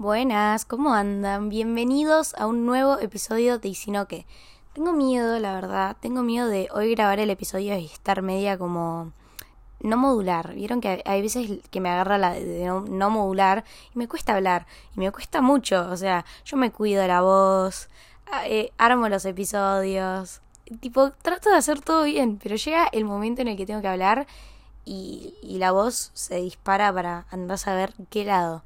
Buenas, ¿cómo andan? Bienvenidos a un nuevo episodio de Isinoque. Tengo miedo, la verdad, tengo miedo de hoy grabar el episodio y estar media como no modular. Vieron que hay veces que me agarra la de no, modular y me cuesta hablar y me cuesta mucho. O sea, yo me cuido la voz, eh, armo los episodios, tipo, trato de hacer todo bien, pero llega el momento en el que tengo que hablar y, y la voz se dispara para andar a saber qué lado.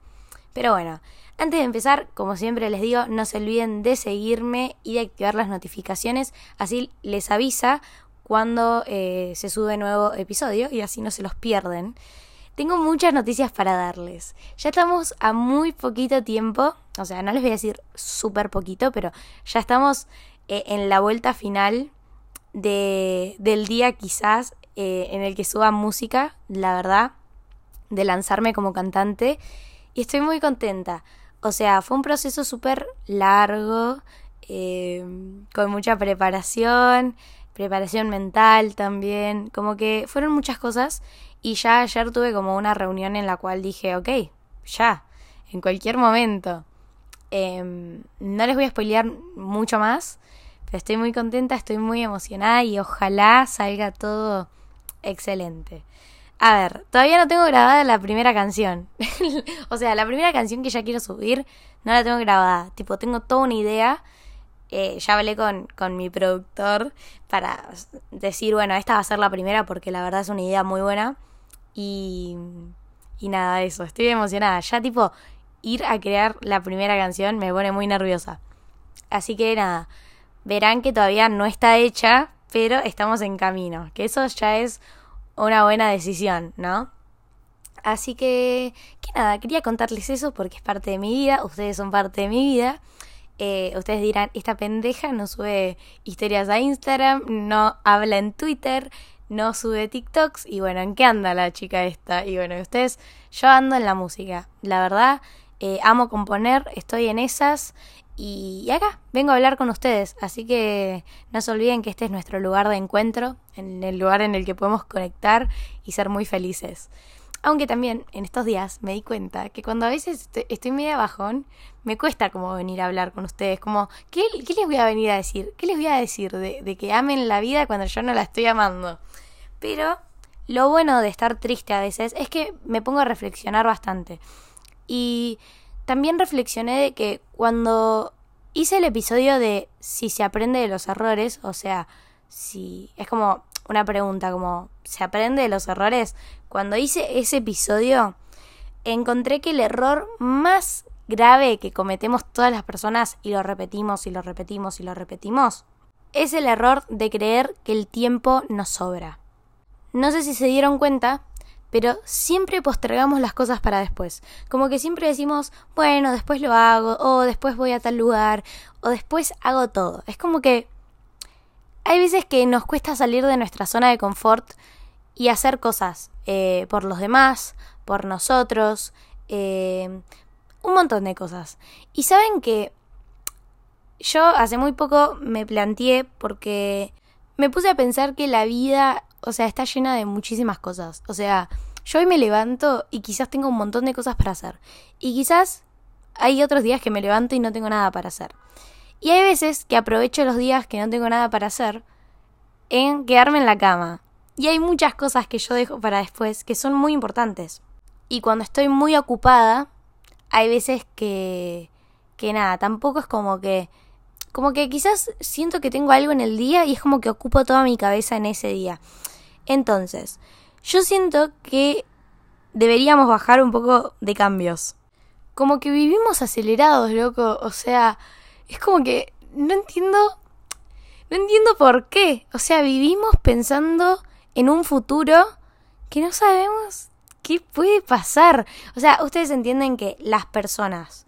Pero bueno, antes de empezar, como siempre les digo, no se olviden de seguirme y de activar las notificaciones, así les avisa cuando eh, se sube nuevo episodio y así no se los pierden. Tengo muchas noticias para darles. Ya estamos a muy poquito tiempo, o sea, no les voy a decir súper poquito, pero ya estamos eh, en la vuelta final de, del día quizás eh, en el que suba música, la verdad, de lanzarme como cantante. Y estoy muy contenta. O sea, fue un proceso súper largo, eh, con mucha preparación, preparación mental también, como que fueron muchas cosas y ya ayer tuve como una reunión en la cual dije, ok, ya, en cualquier momento. Em, no les voy a spoilear mucho más, pero estoy muy contenta, estoy muy emocionada y ojalá salga todo excelente. A ver, todavía no tengo grabada la primera canción. o sea, la primera canción que ya quiero subir no la tengo grabada. Tipo, tengo toda una idea. Eh, ya hablé con, con mi productor para decir, bueno, esta va a ser la primera porque la verdad es una idea muy buena. Y, y nada, eso. Estoy emocionada. Ya tipo, ir a crear la primera canción me pone muy nerviosa. Así que nada, verán que todavía no está hecha, pero estamos en camino. Que eso ya es una buena decisión, ¿no? Así que, que nada, quería contarles eso porque es parte de mi vida, ustedes son parte de mi vida. Eh, ustedes dirán, esta pendeja no sube historias a Instagram, no habla en Twitter, no sube TikToks y bueno, ¿en qué anda la chica esta? Y bueno, ustedes, yo ando en la música, la verdad, eh, amo componer, estoy en esas y, acá vengo a hablar con ustedes, así que no se olviden que este es nuestro lugar de encuentro, en el lugar en el que podemos conectar y ser muy felices. Aunque también en estos días me di cuenta que cuando a veces estoy, media bajón, me cuesta como venir a hablar con ustedes, como, ¿qué, les voy a venir a decir? ¿Qué les voy a decir de, de que amen la vida cuando yo no la estoy amando? Pero lo bueno de estar triste a veces es que me pongo a reflexionar bastante. Y también reflexioné de que cuando hice el episodio de si se aprende de los errores, o sea, si es como una pregunta, como ¿se aprende de los errores? Cuando hice ese episodio, encontré que el error más grave que cometemos todas las personas, y lo repetimos y lo repetimos y lo repetimos, es el error de creer que el tiempo nos sobra. No sé si se dieron cuenta, pero siempre postergamos las cosas para después. Como que siempre decimos, bueno, después lo hago, o después voy a tal lugar, o después hago todo. Es como que hay veces que nos cuesta salir de nuestra zona de confort y hacer cosas eh, por los demás, por nosotros, eh, un montón de cosas. Y saben que yo hace muy poco me planteé porque me puse a pensar que la vida o sea, está llena de muchísimas cosas. O sea, yo hoy me levanto y quizás tengo un montón de cosas para hacer. Y quizás hay otros días que me levanto y no tengo nada para hacer. Y hay veces que aprovecho los días que no tengo nada para hacer en quedarme en la cama. Y hay muchas cosas que yo dejo para después que son muy importantes. Y cuando estoy muy ocupada, hay veces que que nada, tampoco es como que como que quizás siento que tengo algo en el día y es como que ocupo toda mi cabeza en ese día. Entonces, yo siento que deberíamos bajar un poco de cambios. Como que vivimos acelerados, loco. O sea, es como que no entiendo. No entiendo por qué. O sea, vivimos pensando en un futuro que no sabemos qué puede pasar. O sea, ustedes entienden que las personas,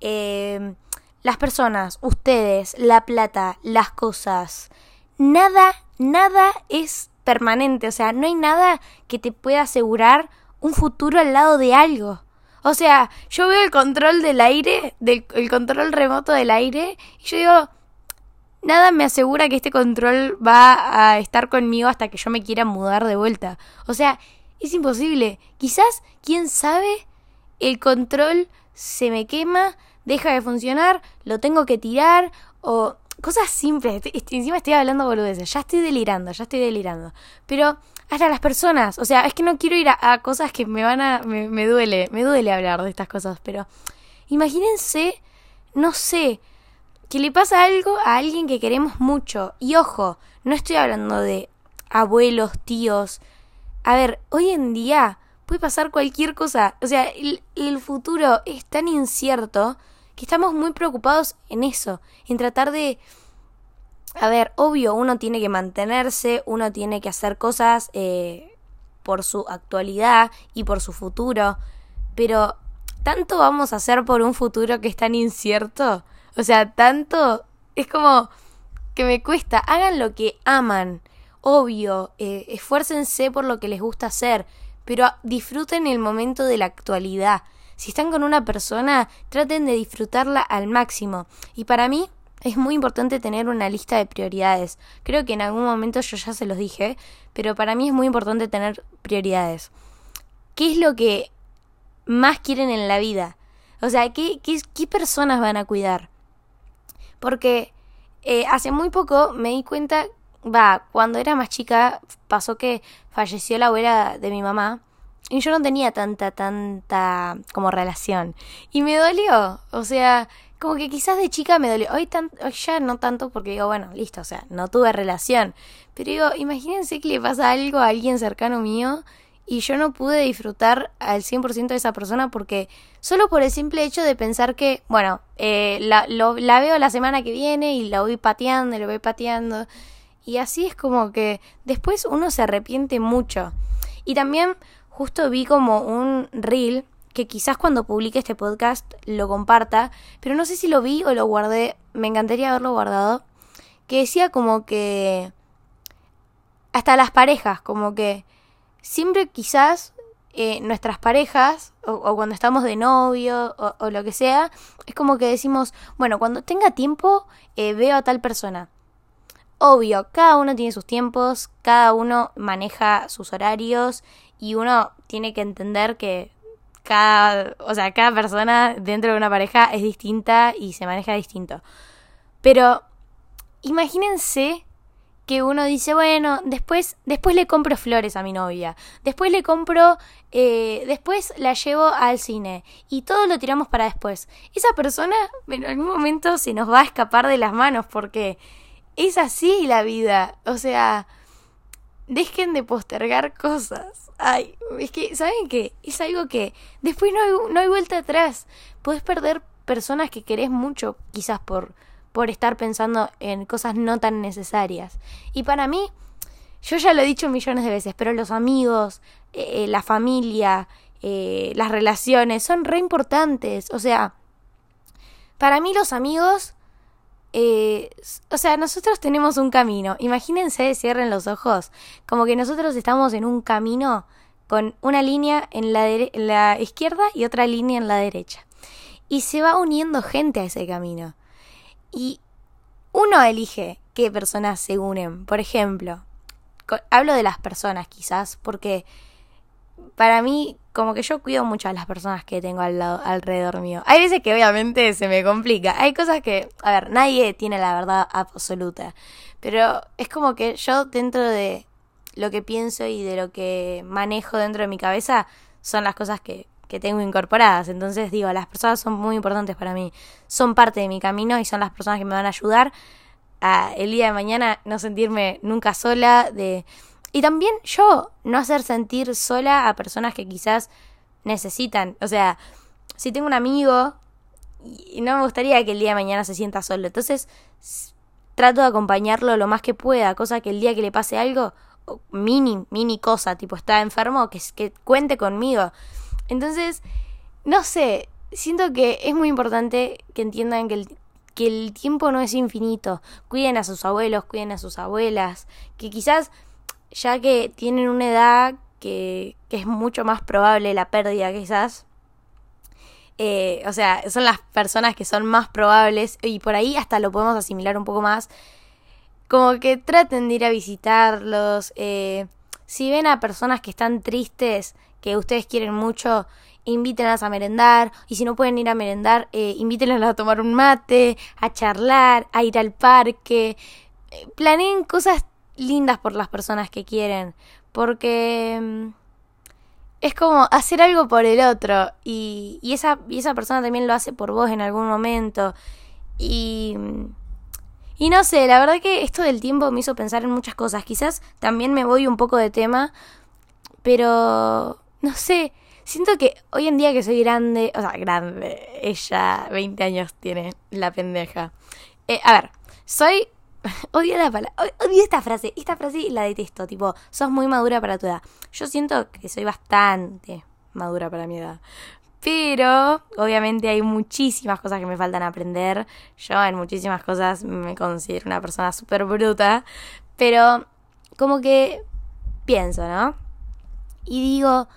eh, las personas, ustedes, la plata, las cosas, nada, nada es permanente, o sea, no hay nada que te pueda asegurar un futuro al lado de algo. O sea, yo veo el control del aire, del, el control remoto del aire, y yo digo, nada me asegura que este control va a estar conmigo hasta que yo me quiera mudar de vuelta. O sea, es imposible. Quizás, quién sabe, el control se me quema, deja de funcionar, lo tengo que tirar o cosas simples. Encima estoy hablando boludeces, ya estoy delirando, ya estoy delirando. Pero hasta las personas, o sea, es que no quiero ir a, cosas que me van a... Me, me duele, me duele hablar de estas cosas, pero imagínense, no sé, que le pasa algo a alguien que queremos mucho. Y ojo, no estoy hablando de abuelos, tíos. A ver, hoy en día puede pasar cualquier cosa. O sea, el, futuro es tan incierto que estamos muy preocupados en eso, en tratar de... A ver, obvio, uno tiene que mantenerse, uno tiene que hacer cosas eh, por su actualidad y por su futuro, pero ¿tanto vamos a hacer por un futuro que es tan incierto? O sea, tanto es como que me cuesta, hagan lo que aman, obvio, eh, esfuércense por lo que les gusta hacer, pero disfruten el momento de la actualidad. Si están con una persona, traten de disfrutarla al máximo. Y para mí es muy importante tener una lista de prioridades. Creo que en algún momento yo ya se los dije, pero para mí es muy importante tener prioridades. ¿Qué es lo que más quieren en la vida? O sea, ¿qué, qué, qué personas van a cuidar? Porque eh, hace muy poco me di cuenta va, cuando era más chica pasó que falleció la abuela de mi mamá y yo no tenía tanta, tanta como relación. Y me dolió, o sea, como que quizás de chica me dolió. Hoy, tan, hoy ya no tanto porque digo, bueno, listo, o sea, no tuve relación. Pero digo, imagínense que le pasa algo a alguien cercano mío y yo no pude disfrutar al 100% de esa persona porque solo por el simple hecho de pensar que, bueno, eh, la, la veo la semana que viene y la voy pateando y lo voy pateando. Y así es como que después uno se arrepiente mucho. Y también justo vi como un reel que quizás cuando publique este podcast lo comparta, pero no sé si lo vi o lo guardé, me encantaría haberlo guardado, que decía como que hasta las parejas, como que siempre quizás eh, nuestras parejas, o, cuando estamos de novio, o, lo que sea, es como que decimos, bueno, cuando tenga tiempo eh, veo a tal persona. Obvio, cada uno tiene sus tiempos, cada uno maneja sus horarios y uno tiene que entender que cada, o sea, cada persona dentro de una pareja es distinta y se maneja distinto. Pero imagínense que uno dice, bueno, después, después le compro flores a mi novia, después le compro, eh, después la llevo al cine y todo lo tiramos para después. Esa persona en algún momento se nos va a escapar de las manos porque es así la vida. O sea, dejen de postergar cosas. Ay, es que, ¿saben qué? Es algo que después no hay, no hay vuelta atrás. Puedes perder personas que querés mucho, quizás por, por estar pensando en cosas no tan necesarias. Y para mí, yo ya lo he dicho millones de veces, pero los amigos, eh, eh, la familia, eh, las relaciones son re importantes. O sea, para mí los amigos eh, o sea, nosotros tenemos un camino. Imagínense, cierren los ojos, como que nosotros estamos en un camino con una línea en la, en la izquierda y otra línea en la derecha. Y se va uniendo gente a ese camino. Y uno elige qué personas se unen. Por ejemplo, hablo de las personas quizás, porque para mí, como que yo cuido mucho a las personas que tengo al lado, alrededor mío. Hay veces que obviamente se me complica. Hay cosas que, a ver, nadie tiene la verdad absoluta. Pero es como que yo dentro de lo que pienso y de lo que manejo dentro de mi cabeza son las cosas que, que tengo incorporadas. Entonces digo, las personas son muy importantes para mí. Son parte de mi camino y son las personas que me van a ayudar a el día de mañana no sentirme nunca sola, de y también yo, no hacer sentir sola a personas que quizás necesitan. O sea, si tengo un amigo y no me gustaría que el día de mañana se sienta solo. Entonces, trato de acompañarlo lo más que pueda, cosa que el día que le pase algo, mini, mini cosa, tipo está enfermo, que, que cuente conmigo. Entonces, no sé, siento que es muy importante que entiendan que el, que el tiempo no es infinito. Cuiden a sus abuelos, cuiden a sus abuelas, que quizás ya que tienen una edad que, que es mucho más probable la pérdida quizás. Eh, o sea, son las personas que son más probables y por ahí hasta lo podemos asimilar un poco más. Como que traten de ir a visitarlos. Eh, Si ven a personas que están tristes, que ustedes quieren mucho, invítenlas a merendar. Y si no pueden ir a merendar, eh, invítenlas a tomar un mate, a charlar, a ir al parque. Eh, planeen cosas lindas por las personas que quieren. Porque mm, es como hacer algo por el otro. Y, y, esa, y esa persona también lo hace por vos en algún momento. Y. Y no sé, la verdad que esto del tiempo me hizo pensar en muchas cosas. Quizás también me voy un poco de tema, pero no sé, siento que hoy en día que soy grande, o sea, grande, ella 20 años tiene la pendeja. Eh, a ver, soy odio la palabra, odio esta frase, esta frase la detesto, tipo, sos muy madura para tu edad. Yo siento que soy bastante madura para mi edad. Pero, obviamente, hay muchísimas cosas que me faltan aprender. Yo en muchísimas cosas me considero una persona súper bruta. Pero, como que pienso, ¿no? Y digo,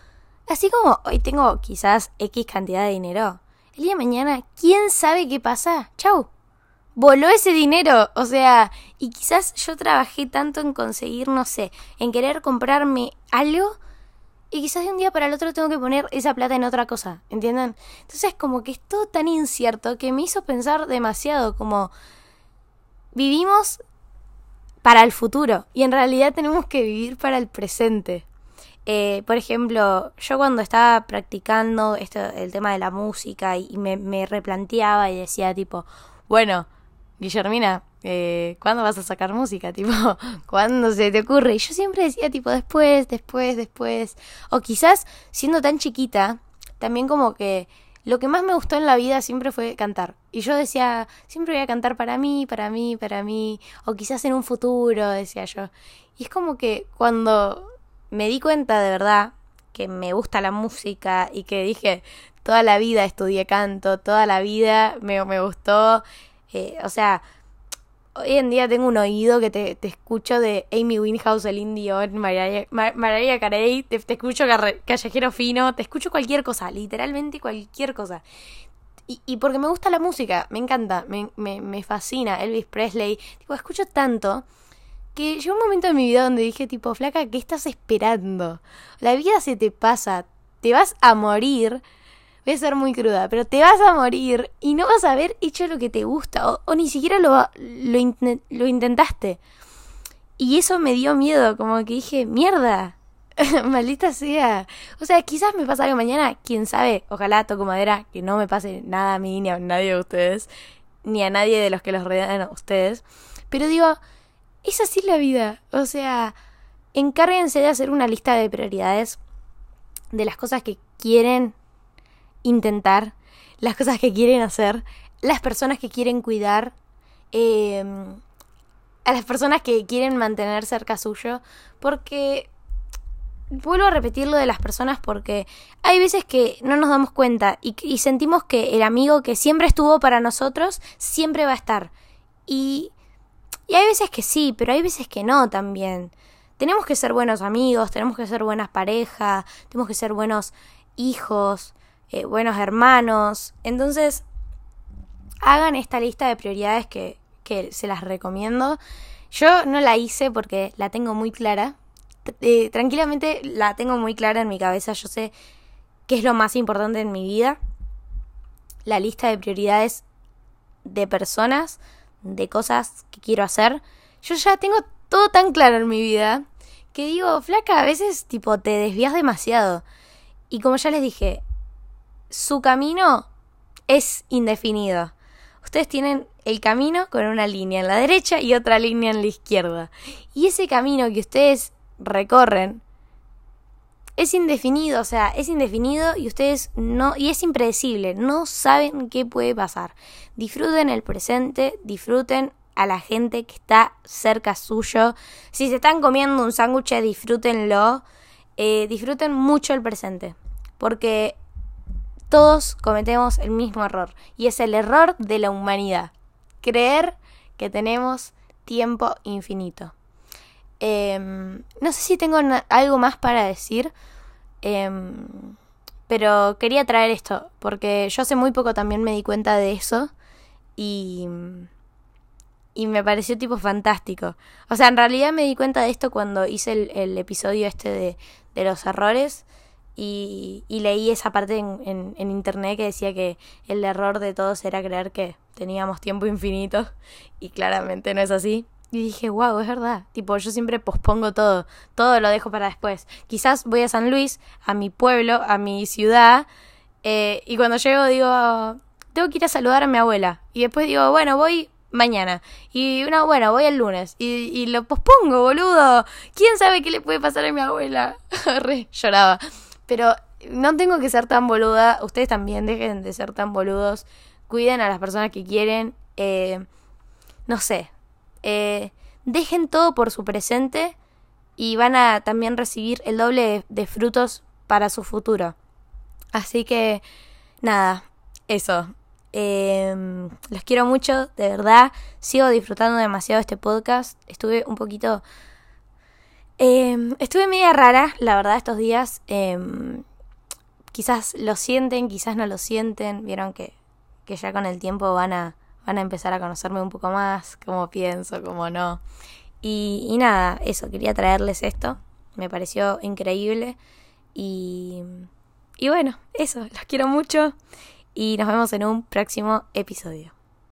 así como hoy tengo quizás X cantidad de dinero, el día de mañana, ¿quién sabe qué pasa? Chau. Voló ese dinero. O sea, y quizás yo trabajé tanto en conseguir, no sé, en querer comprarme algo y quizás de un día para el otro tengo que poner esa plata en otra cosa, ¿entienden? Entonces como que es todo tan incierto que me hizo pensar demasiado como vivimos para el futuro y en realidad tenemos que vivir para el presente. Eh, por ejemplo, yo cuando estaba practicando esto, el tema de la música y, me, me replanteaba y decía tipo, bueno, Guillermina, eh, ¿cuándo vas a sacar música? Tipo, ¿cuándo se te ocurre? Y yo siempre decía, tipo, después, después, después. O quizás, siendo tan chiquita, también como que lo que más me gustó en la vida siempre fue cantar. Y yo decía, siempre voy a cantar para mí, para mí, para mí. O quizás en un futuro, decía yo. Y es como que cuando me di cuenta de verdad que me gusta la música y que dije, toda la vida estudié canto, toda la vida me, me gustó eh, o sea, hoy en día tengo un oído que te, te escucho de Amy Winehouse, el Dion, Mariah, Carey, te, escucho Callejero Fino, te escucho cualquier cosa, literalmente cualquier cosa. Y, y porque me gusta la música, me encanta, me, me, me fascina Elvis Presley, tipo, escucho tanto que llegó un momento en mi vida donde dije, tipo, flaca, ¿qué estás esperando? La vida se te pasa, te vas a morir voy a ser muy cruda, pero te vas a morir y no vas a haber hecho lo que te gusta o, ni siquiera lo, lo, intentaste. Y eso me dio miedo, como que dije, mierda, maldita sea. O sea, quizás me pasa algo mañana, quién sabe, ojalá toco madera, que no me pase nada a mí ni a nadie de ustedes, ni a nadie de los que los rodean a ustedes. Pero digo, es así la vida. O sea, encárguense de hacer una lista de prioridades de las cosas que quieren intentar, las cosas que quieren hacer, las personas que quieren cuidar, em, a las personas que quieren mantener cerca suyo, porque vuelvo a repetir lo de las personas porque hay veces que no nos damos cuenta y, y, sentimos que el amigo que siempre estuvo para nosotros siempre va a estar. Y, y hay veces que sí, pero hay veces que no también. Tenemos que ser buenos amigos, tenemos que ser buenas parejas, tenemos que ser buenos hijos, eh, buenos hermanos. Entonces, hagan esta lista de prioridades que, que se las recomiendo. Yo no la hice porque la tengo muy clara. Eh, tranquilamente la tengo muy clara en mi cabeza. Yo sé qué es lo más importante en mi vida. La lista de prioridades de personas, de cosas que quiero hacer. Yo ya tengo todo tan claro en mi vida que digo, flaca, a veces tipo te desvías demasiado. Y como ya les dije, su camino es indefinido. Ustedes tienen el camino con una línea en la derecha y otra línea en la izquierda. Y ese camino que ustedes recorren es indefinido, o sea, es indefinido y ustedes no, y es impredecible, no saben qué puede pasar. Disfruten el presente, disfruten a la gente que está cerca suyo. Si se están comiendo un sándwich, disfrútenlo. Eh, disfruten mucho el presente. Porque todos cometemos el mismo error y es el error de la humanidad. Creer que tenemos tiempo infinito. Em, no sé si tengo algo más para decir, em, pero quería traer esto porque yo hace muy poco también me di cuenta de eso y, y me pareció tipo fantástico. O sea, en realidad me di cuenta de esto cuando hice el, episodio este de los errores y, y, leí esa parte en, en, en, internet que decía que el error de todos era creer que teníamos tiempo infinito y claramente no es así. Y dije, wow, es verdad. Tipo, yo siempre pospongo todo, todo lo dejo para después. Quizás voy a San Luis, a mi pueblo, a mi ciudad, eh, y cuando llego digo, tengo que ir a saludar a mi abuela. Y después digo, bueno, voy mañana. Y una, bueno, voy el lunes. Y, y lo pospongo, boludo. ¿Quién sabe qué le puede pasar a mi abuela? Re, lloraba. Pero no tengo que ser tan boluda. Ustedes también dejen de ser tan boludos. Cuiden a las personas que quieren. Eh, no sé. Eh, dejen todo por su presente y van a también recibir el doble de frutos para su futuro. Así que, nada, eso. Eh, los quiero mucho, de verdad. Sigo disfrutando demasiado este podcast. Estuve un poquito... Eh, estuve media rara, la verdad, estos días. Eh, quizás lo sienten, quizás no lo sienten. Vieron que, que ya con el tiempo van a, van a empezar a conocerme un poco más, cómo pienso, cómo no. Y, y nada, eso, quería traerles esto. Me pareció increíble. Y, y bueno, eso, los quiero mucho y nos vemos en un próximo episodio.